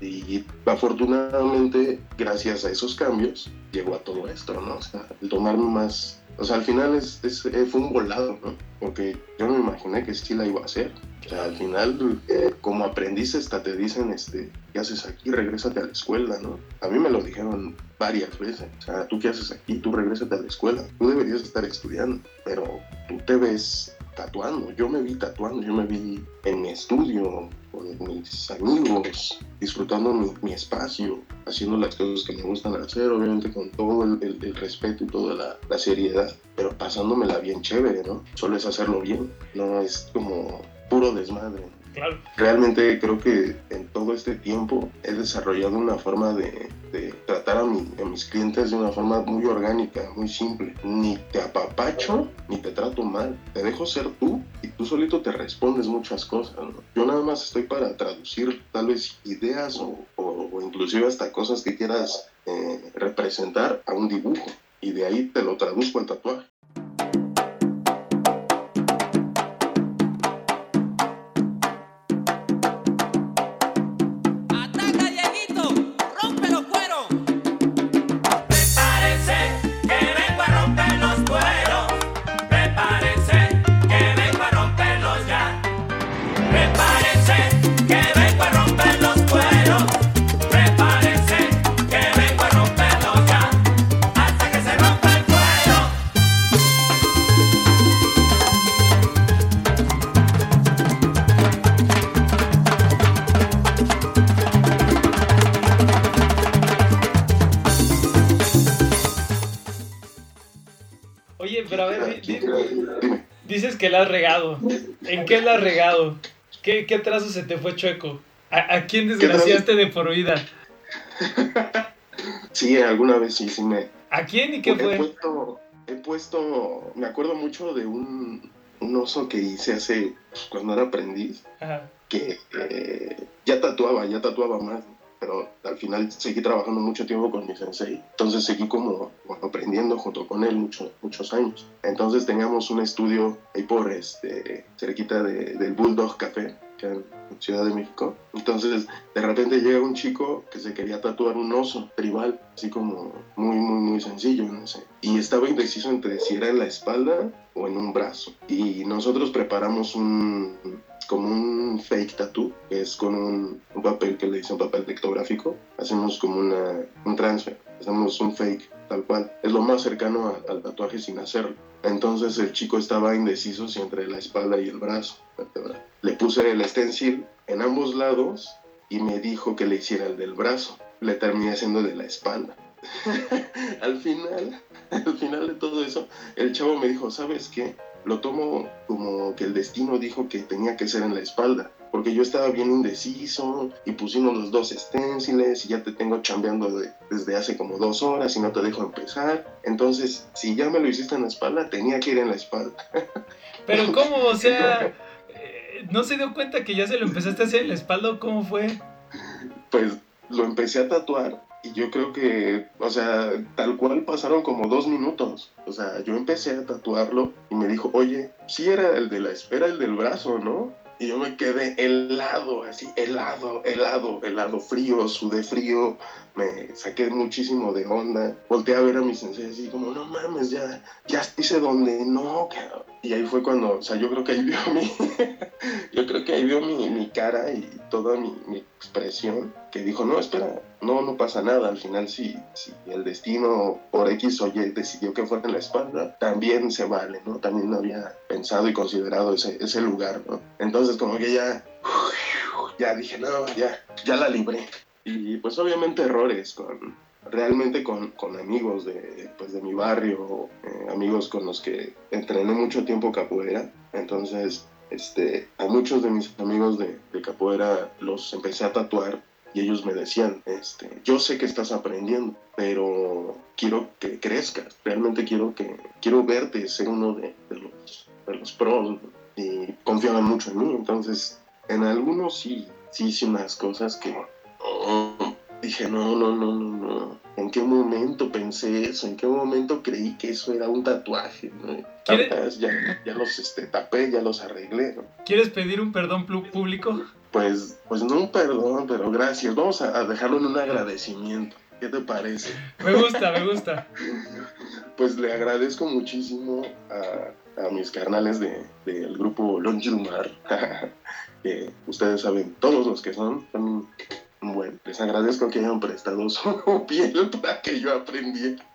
y afortunadamente gracias a esos cambios llegó a todo esto, ¿no? O sea, el tomarme más... O sea, al final es, es- eh, fue un volado, ¿no? Porque yo me imaginé que sí la iba a hacer. O sea, al final, eh, como aprendiz, hasta te dicen, este, ¿qué haces aquí? Regrésate a la escuela, ¿no? A mí me lo dijeron varias veces. O sea, ¿tú qué haces aquí? Tú regrésate a la escuela. Tú deberías estar estudiando, pero tú te ves tatuando. Yo me vi tatuando, yo me vi en mi estudio, con mis amigos, disfrutando mi, mi espacio, haciendo las cosas que me gustan hacer, obviamente con todo el, el- respeto y toda la, la seriedad, pero pasándomela bien chévere, ¿no? Solo es hacerlo bien, no es como puro desmadre. Claro. Realmente creo que en todo este tiempo he desarrollado una forma de, tratar a, mi- a mis clientes de una forma muy orgánica, muy simple. Ni te apapacho, ni te trato mal. Te dejo ser tú y tú solito te respondes muchas cosas. Yo nada más estoy para traducir tal vez ideas o, o- o inclusive hasta cosas que quieras eh, representar a un dibujo. Y de ahí te lo traduzco al tatuaje. ¿En qué la has regado? ¿Qué, qué trazo se te fue chueco? ¿A, a quién desgraciaste de por vida? Sí, alguna vez sí, sí me, ¿A quién y qué he fue? puesto, he puesto, me acuerdo mucho de un, un oso que hice hace, pues, cuando era aprendiz, Ajá. que eh, ya tatuaba, ya tatuaba más, pero al final seguí trabajando mucho tiempo con mi sensei, entonces seguí como, aprendiendo junto con él mucho- muchos años. Entonces teníamos un estudio ahí por este, cerquita de- del Bulldog Café, que en Ciudad de México. Entonces de repente llega un chico que se quería tatuar un oso tribal, así como muy, muy, muy sencillo, no sé. Y estaba indeciso entre si era en la espalda o en un brazo. Y nosotros preparamos un, como un fake tattoo, que es con un, un papel que le dicen papel pictográfico. Hacemos como una, un transfer, hacemos un fake tal cual. Es lo más cercano a- al tatuaje sin hacerlo. Entonces el chico estaba indeciso si entre la espalda y el brazo. Le puse el stencil en ambos lados y me dijo que le hiciera el del brazo. Le terminé haciendo de la espalda. al final, al final de todo eso, el chavo me dijo, ¿sabes qué? Lo tomo como que el destino dijo que tenía que ser en la espalda, porque yo estaba bien indeciso y pusimos los dos esténciles y ya te tengo chambeando de- desde hace como dos horas y no te dejo empezar. Entonces, si ya me lo hiciste en la espalda, tenía que ir en la espalda. Pero ¿cómo? O sea, eh, ¿no se dio cuenta que ya se lo empezaste a hacer en la espalda o cómo fue? pues lo empecé a tatuar y yo creo que, o sea, tal cual pasaron como dos minutos. O sea, yo empecé a tatuarlo y me dijo, oye, sí era el de la espera, el del brazo, ¿no? Y yo me quedé helado, así, helado, helado, helado, frío, sudé frío, me saqué muchísimo de onda. Volteé a ver a mi sensei así como, no mames, ya, ya hice donde no, cabrón. Y ahí fue cuando, o sea, yo creo que ahí vio mi, yo creo que ahí vio mi, mi cara y toda mi, mi expresión, que dijo, no, espera, no, no pasa nada, al final si, si el destino por X o Y decidió que fuera en la espalda, también se vale, ¿no? También había pensado y considerado ese, ese lugar, ¿no? Entonces como que ya, ya dije, no, ya, ya la libré. Y pues obviamente errores con, realmente con, con amigos de, pues, de mi barrio, eh, amigos con los que entrené mucho tiempo capoeira. Entonces, este, a muchos de mis amigos de, de capoeira los empecé a tatuar y ellos me decían, este, yo sé que estás aprendiendo, pero quiero que crezcas, realmente quiero que quiero verte ser uno de, de los, de los pros y confiaban mucho en mí, entonces en algunos sí, sí hice unas cosas que oh, dije, no, no, no, no, no, ¿en qué momento pensé eso? ¿En qué momento creí que eso era un tatuaje? ¿no? ¿Quiere- Ahorita Ya, ya los este, tapé, ya los arreglé, ¿no? ¿Quieres pedir un perdón público? Pues, pues no un perdón, pero gracias. Vamos a, a dejarlo en un agradecimiento. ¿Qué te parece? Me gusta, me gusta. Pues le agradezco muchísimo a, a mis carnales de- del grupo Lonjumar. que ustedes saben, todos los que son, son bueno, les agradezco que hayan prestado su piel para que yo aprendiera.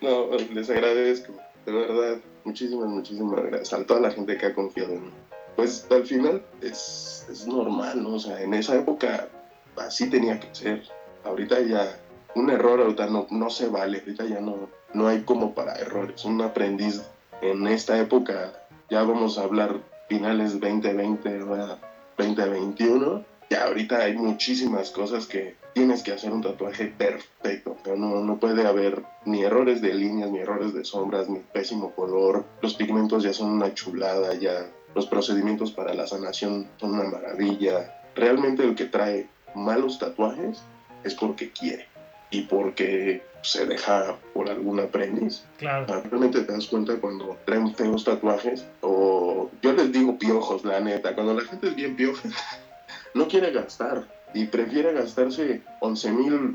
No, les agradezco, de verdad, muchísimas, muchísimas gracias a toda la gente que ha confiado en mí. Pues al final es, es normal, ¿no? O sea, en esa época así tenía que ser. Ahorita ya, un error ahorita no, no se vale, ahorita ya no, no hay como para errores. Un aprendiz en esta época, ya vamos a hablar finales 2020, ¿verdad? 2021, ya ahorita hay muchísimas cosas que tienes que hacer un tatuaje perfecto. O sea, no, no puede haber ni errores de líneas, ni errores de sombras, ni pésimo color. Los pigmentos ya son una chulada, ya los procedimientos para la sanación son una maravilla. Realmente el que trae malos tatuajes es porque quiere y porque se deja por algún aprendiz. Claro. Ah, Realmente te das cuenta cuando traen feos tatuajes o yo les digo piojos, la neta, cuando la gente es bien pioja, no quiere gastar y prefiere gastarse 11 mil,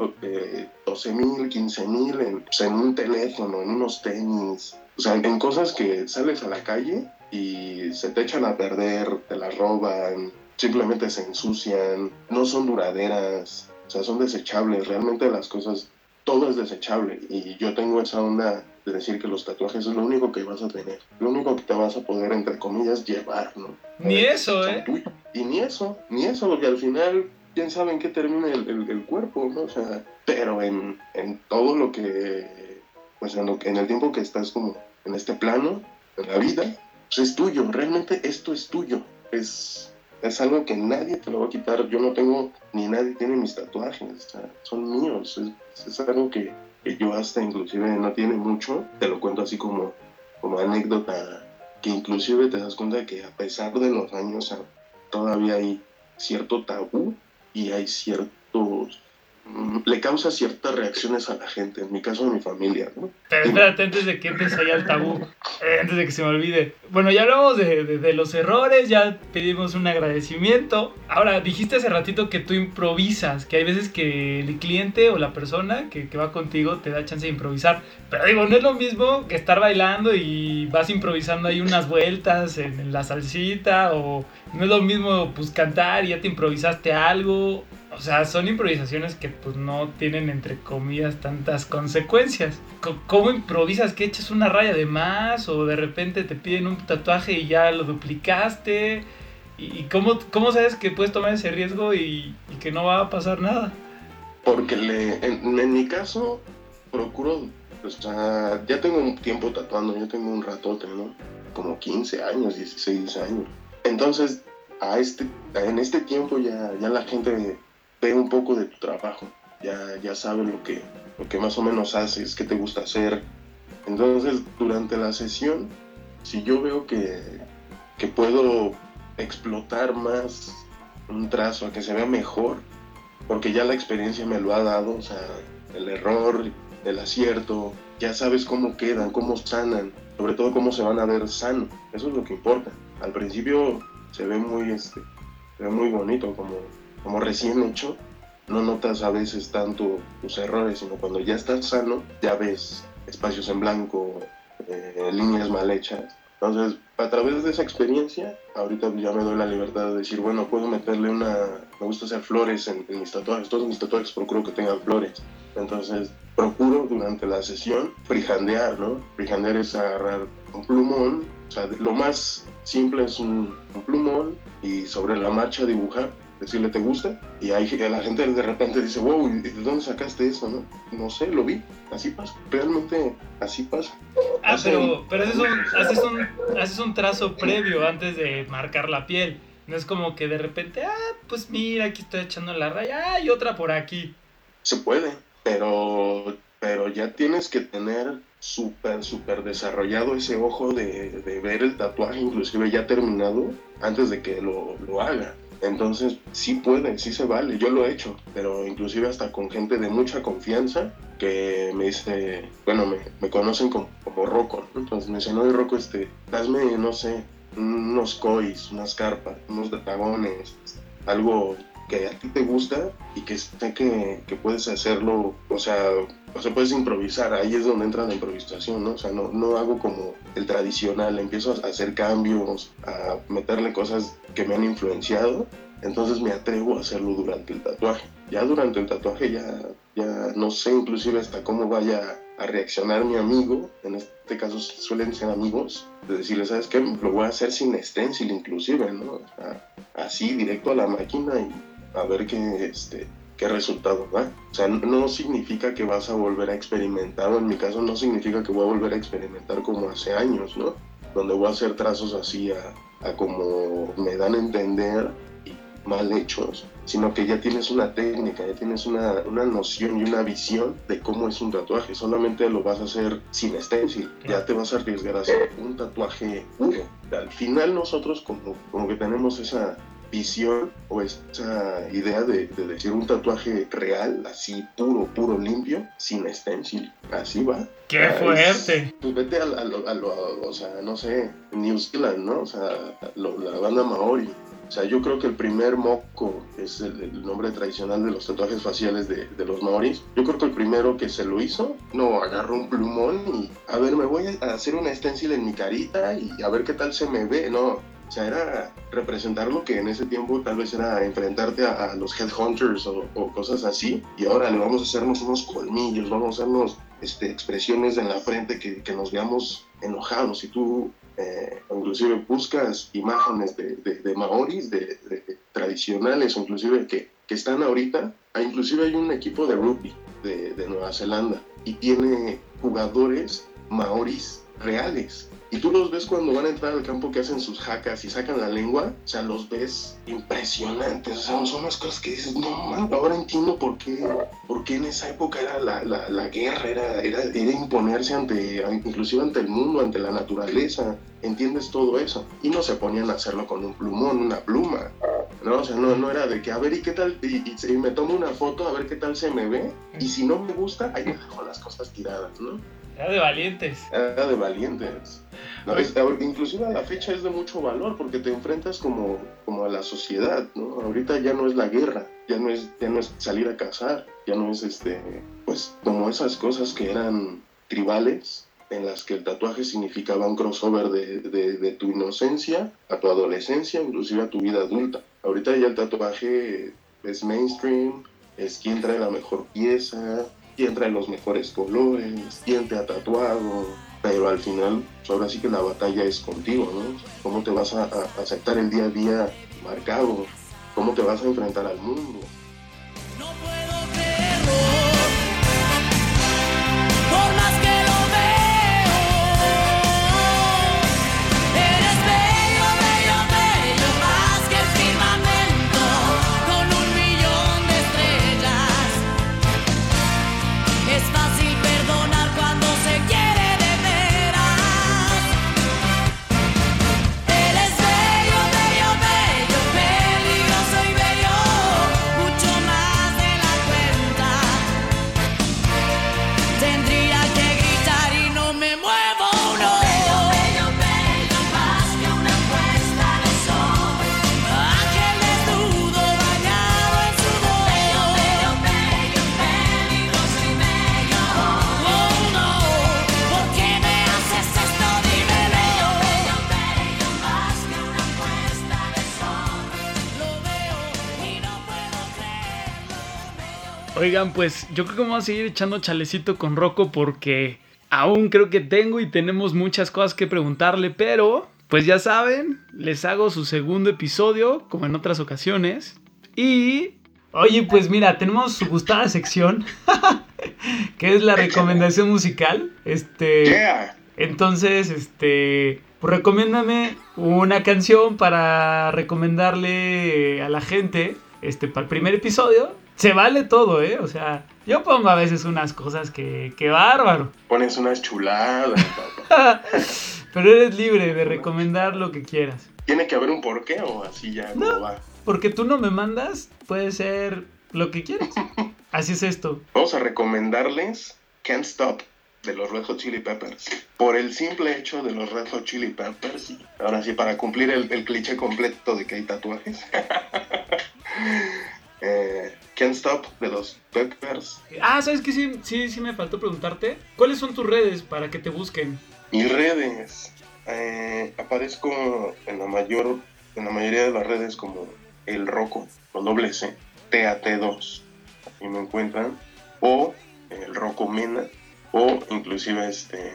12 mil, 15 mil en, pues, en un teléfono, en unos tenis, o sea, en cosas que sales a la calle y se te echan a perder, te las roban, simplemente se ensucian, no son duraderas, o sea, son desechables, realmente las cosas todo es desechable. Y yo tengo esa onda de decir que los tatuajes es lo único que vas a tener, lo único que te vas a poder, entre comillas, llevar, ¿no? Ni eso, Son ¿eh? tuyos. Y ni eso, ni eso, porque al final, quién sabe en qué termina el, el- el cuerpo, ¿no? O sea, pero en, en todo lo que, pues en, lo en el tiempo que estás como en este plano, en la vida, pues es tuyo, realmente esto es tuyo, es, es algo que nadie te lo va a quitar, yo no tengo, ni nadie tiene mis tatuajes, o sea, son míos, es, es algo que yo hasta inclusive no tiene mucho, te lo cuento así como, como anécdota, que inclusive te das cuenta que a pesar de los años todavía hay cierto tabú y hay ciertos... mm, le causa ciertas reacciones a la gente, en mi caso a mi familia, ¿no? Pero espérate, antes de que entres allá al tabú, eh, antes de que se me olvide. Bueno, ya hablamos de, de- de los errores, ya pedimos un agradecimiento. Ahora, dijiste hace ratito que tú improvisas, que hay veces que el cliente o la persona que, que va contigo te da chance de improvisar. Pero digo, no es lo mismo que estar bailando y vas improvisando ahí unas vueltas en, en la salsita, o no es lo mismo pues cantar y ya te improvisaste algo. O sea, son improvisaciones que pues no tienen entre comillas tantas consecuencias. Co- ¿Cómo improvisas? ¿Que echas una raya de más? ¿O de repente te piden un tatuaje y ya lo duplicaste? ¿Y cómo, cómo sabes que puedes tomar ese riesgo y, que no va a pasar nada? Porque en, mi caso procuro, o sea, ya tengo un tiempo tatuando, ya tengo un ratote, ¿no? Como 15 años, 16 años. Entonces, a este, en este tiempo ya, ya la gente ve un poco de tu trabajo, ya, ya sabe lo que, lo que más o menos haces, qué te gusta hacer. Entonces, durante la sesión, si yo veo que, que puedo explotar más un trazo, a que se vea mejor, porque ya la experiencia me lo ha dado, o sea, el error, el acierto, ya sabes cómo quedan, cómo sanan, sobre todo cómo se van a ver sano, eso es lo que importa. Al principio se ve muy, este, se ve muy bonito, como, como recién hecho, no notas a veces tanto tus errores, sino cuando ya estás sano, ya ves espacios en blanco, eh, líneas mal hechas. Entonces, a través de esa experiencia, ahorita ya me doy la libertad de decir, bueno, puedo meterle una... Me gusta hacer flores en, en mis tatuajes, todos mis tatuajes procuro que tengan flores. Entonces, procuro durante la sesión frijandear, ¿no? Frijandear es agarrar un plumón, o sea, lo más simple es un, un plumón y sobre la marcha dibujar decirle te gusta y hay la gente de repente dice, wow, ¿y ¿de dónde sacaste eso? No, no sé, lo vi, así pasa, realmente así pasa. Ah, pero, pero haces, un, haces, un, haces un trazo previo antes de marcar la piel. No es como que de repente, ah, pues mira, aquí estoy echando la raya, ah, y otra por aquí. Se puede, pero, pero ya tienes que tener súper, súper desarrollado ese ojo de, de ver el tatuaje, inclusive ya terminado, antes de que lo, lo haga. Entonces, sí puede, sí se vale, yo lo he hecho, pero inclusive hasta con gente de mucha confianza que me dice, bueno, me, conocen como, como Rocco, ¿no? entonces me dicen, oye Rocco, este, hazme, no sé, unos cois, unas carpas, unos dragones, algo que a ti te gusta y que sé que, que puedes hacerlo, o sea, o sea, puedes improvisar, ahí es donde entra la improvisación, ¿no? O sea, no, no hago como el tradicional, empiezo a hacer cambios, a meterle cosas que me han influenciado, entonces me atrevo a hacerlo durante el tatuaje. Ya durante el tatuaje ya, ya no sé inclusive hasta cómo vaya a reaccionar mi amigo, en este caso suelen ser amigos, de decirle, ¿sabes qué? Lo voy a hacer sin stencil inclusive, ¿no? O sea, así directo a la máquina y a ver qué, este, qué resultado da. O sea, no significa que vas a volver a experimentar, o en mi caso no significa que voy a volver a experimentar como hace años, ¿no? Donde voy a hacer trazos así a, a como me dan a entender y mal hechos, sino que ya tienes una técnica, ya tienes una, una noción y una visión de cómo es un tatuaje. Solamente lo vas a hacer sin stencil, ya te vas a arriesgar a hacer un tatuaje puro. Al final nosotros como, como que tenemos esa visión o esa idea de, de decir un tatuaje real, así puro, puro, limpio, sin stencil. Así va. ¡Qué Ah, es- fuerte! Pues vete a, a lo, a o sea, no sé, New Zealand, ¿no? O sea, lo- la banda Maori. O sea, yo creo que el primer moco es el, el nombre tradicional de los tatuajes faciales de, de los maoris. Yo creo que el primero que se lo hizo, no, agarró un plumón y, a ver, me voy a hacer una stencil en mi carita y a ver qué tal se me ve. No, sea, era representar lo que en ese tiempo tal vez era enfrentarte a, a los headhunters o, o cosas así. Y ahora le vamos a hacernos unos colmillos, vamos a hacernos este, expresiones en la frente que, que nos veamos enojados. Si tú eh, inclusive buscas imágenes de, de, de maoris, de, de tradicionales, inclusive que, que están ahorita, ah, inclusive hay un equipo de rugby de Nueva Zelanda y tiene jugadores maoris reales. Y tú los ves cuando van a entrar al campo que hacen sus jacas y sacan la lengua, o sea, los ves impresionantes, o sea, son unas cosas que dices, no, man, ahora entiendo por qué, por qué en esa época era la, la, la guerra, era, era, era imponerse ante, inclusive ante el mundo, ante la naturaleza, entiendes todo eso. Y no se ponían a hacerlo con un plumón, una pluma, ¿no? O sea, no, no era de que, a ver, ¿y qué tal? Y, y- y me tomo una foto, a ver qué tal se me ve, y si no me gusta, ahí dejo las cosas tiradas, ¿no? Era de valientes. Era de valientes. No, es- inclusive a la fecha es de mucho valor porque te enfrentas como, como a la sociedad, ¿no? Ahorita ya no es la guerra, ya no es, ya no es salir a cazar, ya no es este, pues como esas cosas que eran tribales en las que el tatuaje significaba un crossover de, de- de tu inocencia a tu adolescencia, inclusive a tu vida adulta. Ahorita ya el tatuaje es mainstream, es quien trae la mejor pieza, quién trae los mejores colores, ha tatuado, pero al final, pues ahora sí que la batalla es contigo, ¿no? ¿Cómo te vas a, a aceptar el día a día marcado? ¿Cómo te vas a enfrentar al mundo? Por Oigan, pues yo creo que vamos a seguir echando chalecito con Rocco porque aún creo que tengo y tenemos muchas cosas que preguntarle, pero pues ya saben, les hago su segundo episodio, como en otras ocasiones. Y, oye, pues mira, tenemos su gustada sección, que es la recomendación musical. Este, Yeah. entonces, este, pues recomiéndame una canción para recomendarle a la gente, este, para el primer episodio. Se vale todo, ¿eh? O sea, yo pongo a veces unas cosas que, que bárbaro. Pones unas chuladas, papá. Pero eres libre de recomendar lo que quieras. ¿Tiene que haber un porqué o así ya no va? Porque tú no me mandas, puede ser lo que quieras. Así es esto. Vamos a recomendarles Can't Stop de los Red Hot Chili Peppers. Por el simple hecho de los Red Hot Chili Peppers. Ahora sí, para cumplir el, el cliché completo de que hay tatuajes. Eh, Can't Stop de los Peppers. Ah, ¿sabes qué? Sí, sí, sí me faltó preguntarte. ¿Cuáles son tus redes para que te busquen? Mis redes. eh, aparezco en la mayor, en la mayoría de las redes como El Roco, con doble C, TAT2. Así me encuentran. O El Roco Mena. O inclusive este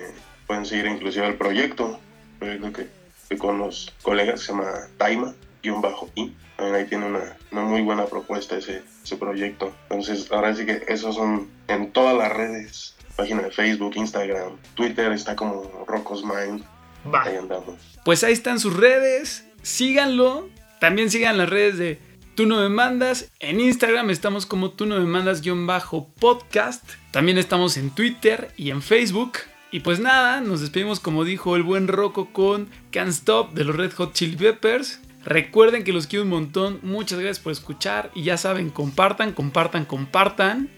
pueden seguir inclusive el proyecto. Proyecto que, que con los colegas se llama Taima, guion bajo I. También ahí tiene una, una muy buena propuesta ese, ese proyecto. Entonces, ahora sí que esos son en todas las redes. Página de Facebook, Instagram, Twitter está como Rocos Mind. Va. Ahí andamos. Pues ahí están sus redes. Síganlo. También sigan las redes de Tú no me mandas. En Instagram estamos como Tú no me mandas guion bajo podcast. También estamos en Twitter y en Facebook. Y pues nada, nos despedimos como dijo el buen Rocco con Can't Stop de los Red Hot Chili Peppers. Recuerden que los quiero un montón. Muchas gracias por escuchar. Y ya saben, compartan, compartan, compartan.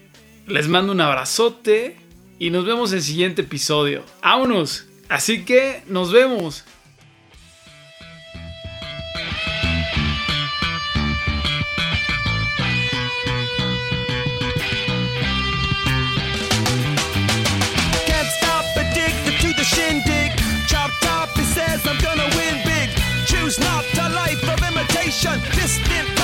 Les mando un abrazote. Y nos vemos en el siguiente episodio. ¡Vámonos! Así que nos vemos. Not Distant.